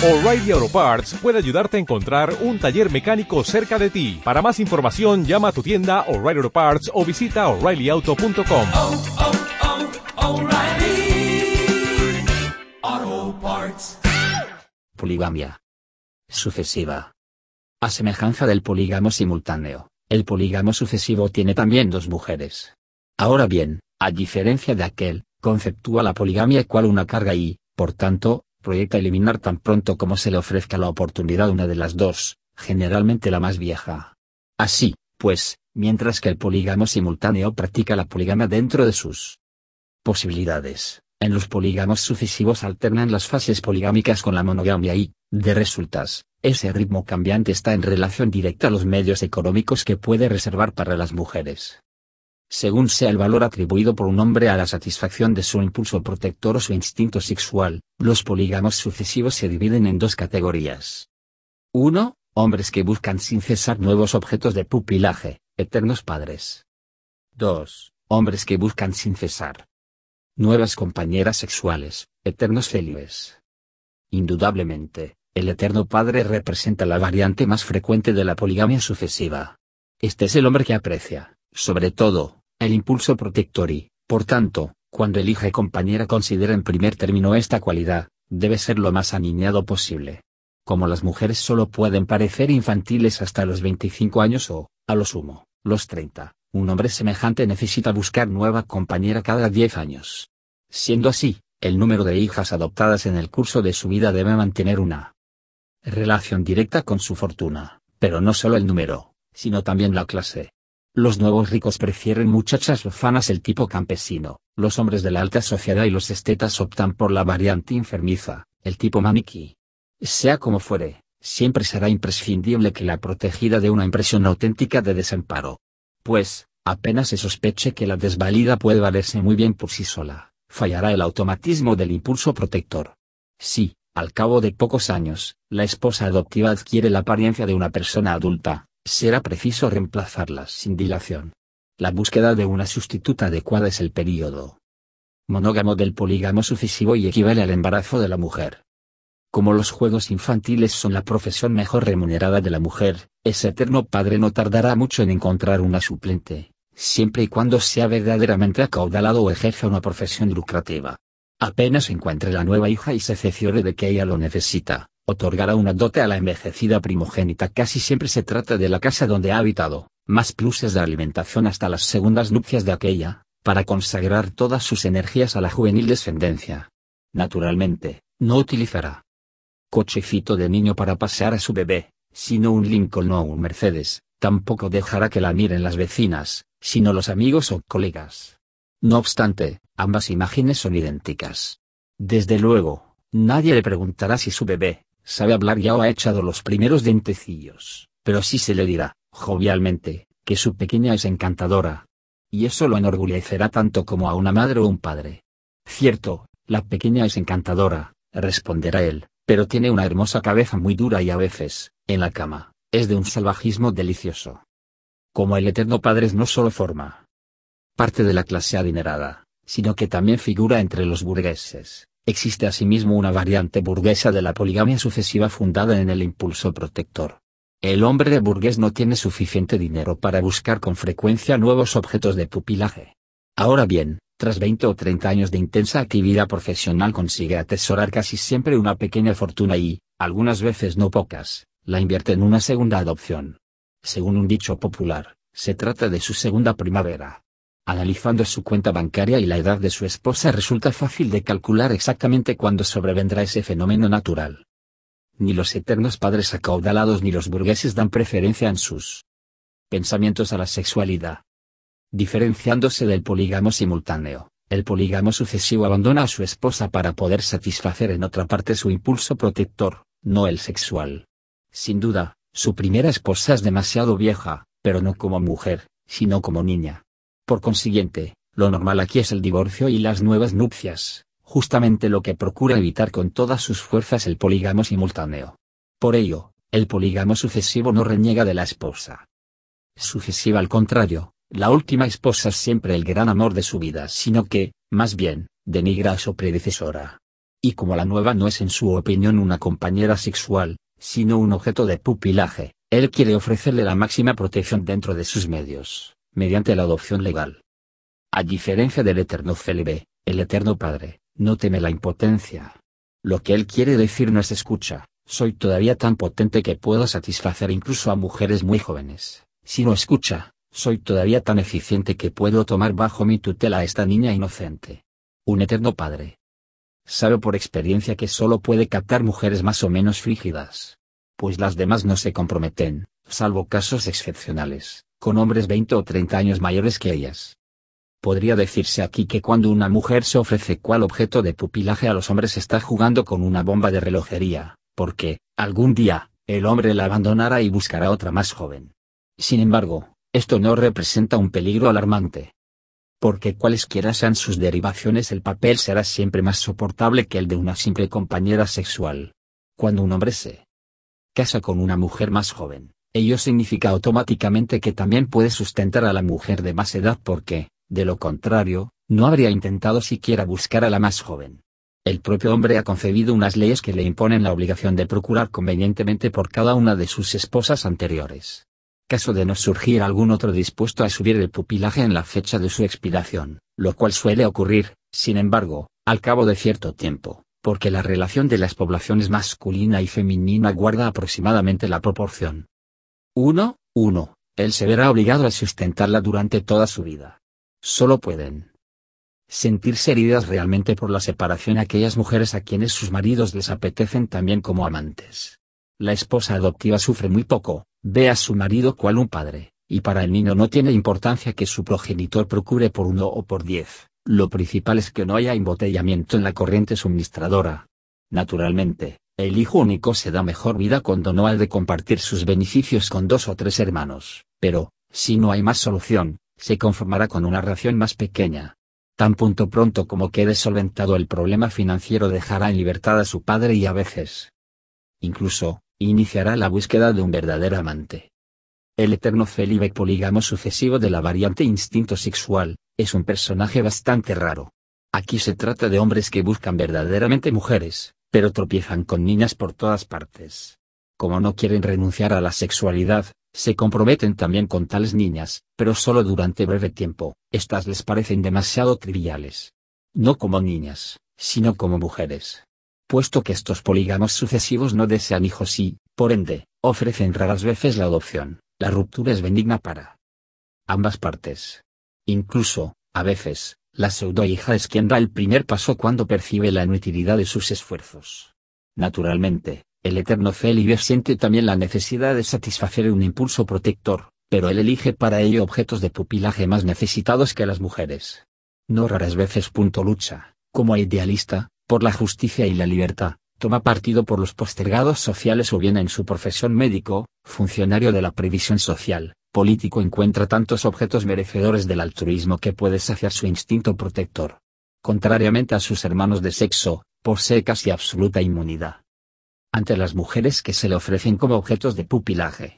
O'Reilly Auto Parts puede ayudarte a encontrar un taller mecánico cerca de ti. Para más información, llama a tu tienda O'Reilly Auto Parts o visita oreillyauto.com. oh, oh, O'Reilly Auto Parts. Poligamia. Sucesiva. A semejanza del polígamo simultáneo, el polígamo sucesivo tiene también dos mujeres. Ahora bien, a diferencia de aquel, conceptúa la poligamia cual una carga y, por tanto, proyecta eliminar tan pronto como se le ofrezca la oportunidad una de las dos, generalmente la más vieja. Así, pues, mientras que el polígamo simultáneo practica la poligamia dentro de sus posibilidades, en los polígamos sucesivos alternan las fases poligámicas con la monogamia y, de resultas, ese ritmo cambiante está en relación directa a los medios económicos que puede reservar para las mujeres según sea el valor atribuido por un hombre a la satisfacción de su impulso protector o su instinto sexual, los polígamos sucesivos se dividen en dos categorías. 1. Hombres que buscan sin cesar nuevos objetos de pupilaje, eternos padres. 2. Hombres que buscan sin cesar nuevas compañeras sexuales, eternos célibes. Indudablemente, el eterno padre representa la variante más frecuente de la poligamia sucesiva. Este es el hombre que aprecia, sobre todo, el impulso protector y, por tanto, cuando elige compañera considera en primer término esta cualidad, debe ser lo más aniñado posible. Como las mujeres solo pueden parecer infantiles hasta los 25 años o, a lo sumo, los 30, un hombre semejante necesita buscar nueva compañera cada 10 años. Siendo así, el número de hijas adoptadas en el curso de su vida debe mantener una relación directa con su fortuna, pero no solo el número, sino también la clase. Los nuevos ricos prefieren muchachas lozanas el tipo campesino, los hombres de la alta sociedad y los estetas optan por la variante enfermiza, el tipo maniquí. Sea como fuere, siempre será imprescindible que la protegida dé una impresión auténtica de desamparo. Pues, apenas se sospeche que la desvalida puede valerse muy bien por sí sola, fallará el automatismo del impulso protector. Si, al cabo de pocos años, la esposa adoptiva adquiere la apariencia de una persona adulta, será preciso reemplazarlas sin dilación. La búsqueda de una sustituta adecuada es el período monógamo del polígamo sucesivo y equivale al embarazo de la mujer. Como los juegos infantiles son la profesión mejor remunerada de la mujer, ese eterno padre no tardará mucho en encontrar una suplente, siempre y cuando sea verdaderamente acaudalado o ejerza una profesión lucrativa. Apenas encuentre la nueva hija y se ceciore de que ella lo necesita, otorgará una dote a la envejecida primogénita. Casi siempre se trata de la casa donde ha habitado, más pluses de alimentación hasta las segundas nupcias de aquella, para consagrar todas sus energías a la juvenil descendencia. Naturalmente, no utilizará cochecito de niño para pasear a su bebé, sino un Lincoln o un Mercedes, tampoco dejará que la miren las vecinas, sino los amigos o colegas. No obstante, ambas imágenes son idénticas. Desde luego, nadie le preguntará si su bebé, sabe hablar ya o ha echado los primeros dientecillos, pero sí se le dirá, jovialmente, que su pequeña es encantadora. Y eso lo enorgullecerá tanto como a una madre o un padre. Cierto, la pequeña es encantadora, responderá él, pero tiene una hermosa cabeza muy dura y a veces, en la cama, es de un salvajismo delicioso. Como el eterno padre no solo forma parte de la clase adinerada, sino que también figura entre los burgueses, existe asimismo una variante burguesa de la poligamia sucesiva fundada en el impulso protector. El hombre burgués no tiene suficiente dinero para buscar con frecuencia nuevos objetos de pupilaje. Ahora bien, tras 20 o 30 años de intensa actividad profesional consigue atesorar casi siempre una pequeña fortuna y, algunas veces no pocas, la invierte en una segunda adopción. Según un dicho popular, se trata de su segunda primavera. Analizando su cuenta bancaria y la edad de su esposa resulta fácil de calcular exactamente cuándo sobrevendrá ese fenómeno natural. Ni los eternos padres acaudalados ni los burgueses dan preferencia en sus pensamientos a la sexualidad. Diferenciándose del polígamo simultáneo, el polígamo sucesivo abandona a su esposa para poder satisfacer en otra parte su impulso protector, no el sexual. Sin duda, su primera esposa es demasiado vieja, pero no como mujer, sino como niña. Por consiguiente, lo normal aquí es el divorcio y las nuevas nupcias, justamente lo que procura evitar con todas sus fuerzas el polígamo simultáneo. Por ello, el polígamo sucesivo no reniega de la esposa. Sucesiva al contrario, la última esposa es siempre el gran amor de su vida, sino que, más bien, denigra a su predecesora. y como la nueva no es en su opinión una compañera sexual, sino un objeto de pupilaje, él quiere ofrecerle la máxima protección dentro de sus medios, mediante la adopción legal. A diferencia del eterno célibe, el eterno Padre, no teme la impotencia. Lo que él quiere decir no es escucha, soy todavía tan potente que puedo satisfacer incluso a mujeres muy jóvenes, sino escucha, soy todavía tan eficiente que puedo tomar bajo mi tutela a esta niña inocente. Un eterno Padre. Sabe por experiencia que solo puede captar mujeres más o menos frígidas. Pues las demás no se comprometen, salvo casos excepcionales, con hombres 20 o 30 años mayores que ellas. Podría decirse aquí que cuando una mujer se ofrece cual objeto de pupilaje a los hombres está jugando con una bomba de relojería, porque, algún día, el hombre la abandonará y buscará otra más joven. Sin embargo, esto no representa un peligro alarmante. Porque cualesquiera sean sus derivaciones el papel será siempre más soportable que el de una simple compañera sexual. Cuando un hombre se casa con una mujer más joven, ello significa automáticamente que también puede sustentar a la mujer de más edad porque, de lo contrario, no habría intentado siquiera buscar a la más joven. El propio hombre ha concebido unas leyes que le imponen la obligación de procurar convenientemente por cada una de sus esposas anteriores. Caso de no surgir algún otro dispuesto a subir el pupilaje en la fecha de su expiración, lo cual suele ocurrir, sin embargo, al cabo de cierto tiempo, porque la relación de las poblaciones masculina y femenina guarda aproximadamente la proporción 1, 1, él se verá obligado a sustentarla durante toda su vida. Solo pueden sentirse heridas realmente por la separación aquellas mujeres a quienes sus maridos les apetecen también como amantes. La esposa adoptiva sufre muy poco, ve a su marido cual un padre, y para el niño no tiene importancia que su progenitor procure por uno o por diez, lo principal es que no haya embotellamiento en la corriente suministradora. Naturalmente, el hijo único se da mejor vida cuando no ha de compartir sus beneficios con dos o tres hermanos, pero, si no hay más solución, se conformará con una ración más pequeña. Tan punto pronto como quede solventado el problema financiero dejará en libertad a su padre y a veces. Incluso, iniciará la búsqueda de un verdadero amante. El eterno célibe polígamo sucesivo de la variante instinto sexual, es un personaje bastante raro. Aquí se trata de hombres que buscan verdaderamente mujeres, pero tropiezan con niñas por todas partes. Como no quieren renunciar a la sexualidad, se comprometen también con tales niñas, pero solo durante breve tiempo, estas les parecen demasiado triviales. No como niñas, sino como mujeres. Puesto que estos polígamos sucesivos no desean hijos y, por ende, ofrecen raras veces la adopción, la ruptura es benigna para ambas partes. Incluso, a veces, la pseudo-hija es quien da el primer paso cuando percibe la inutilidad de sus esfuerzos. Naturalmente, el eterno célibe siente también la necesidad de satisfacer un impulso protector, pero él elige para ello objetos de pupilaje más necesitados que las mujeres. No raras veces. Punto lucha, como idealista, por la justicia y la libertad, toma partido por los postergados sociales o bien en su profesión médico, funcionario de la previsión social, político encuentra tantos objetos merecedores del altruismo que puede saciar su instinto protector. Contrariamente a sus hermanos de sexo, posee casi absoluta inmunidad ante las mujeres que se le ofrecen como objetos de pupilaje.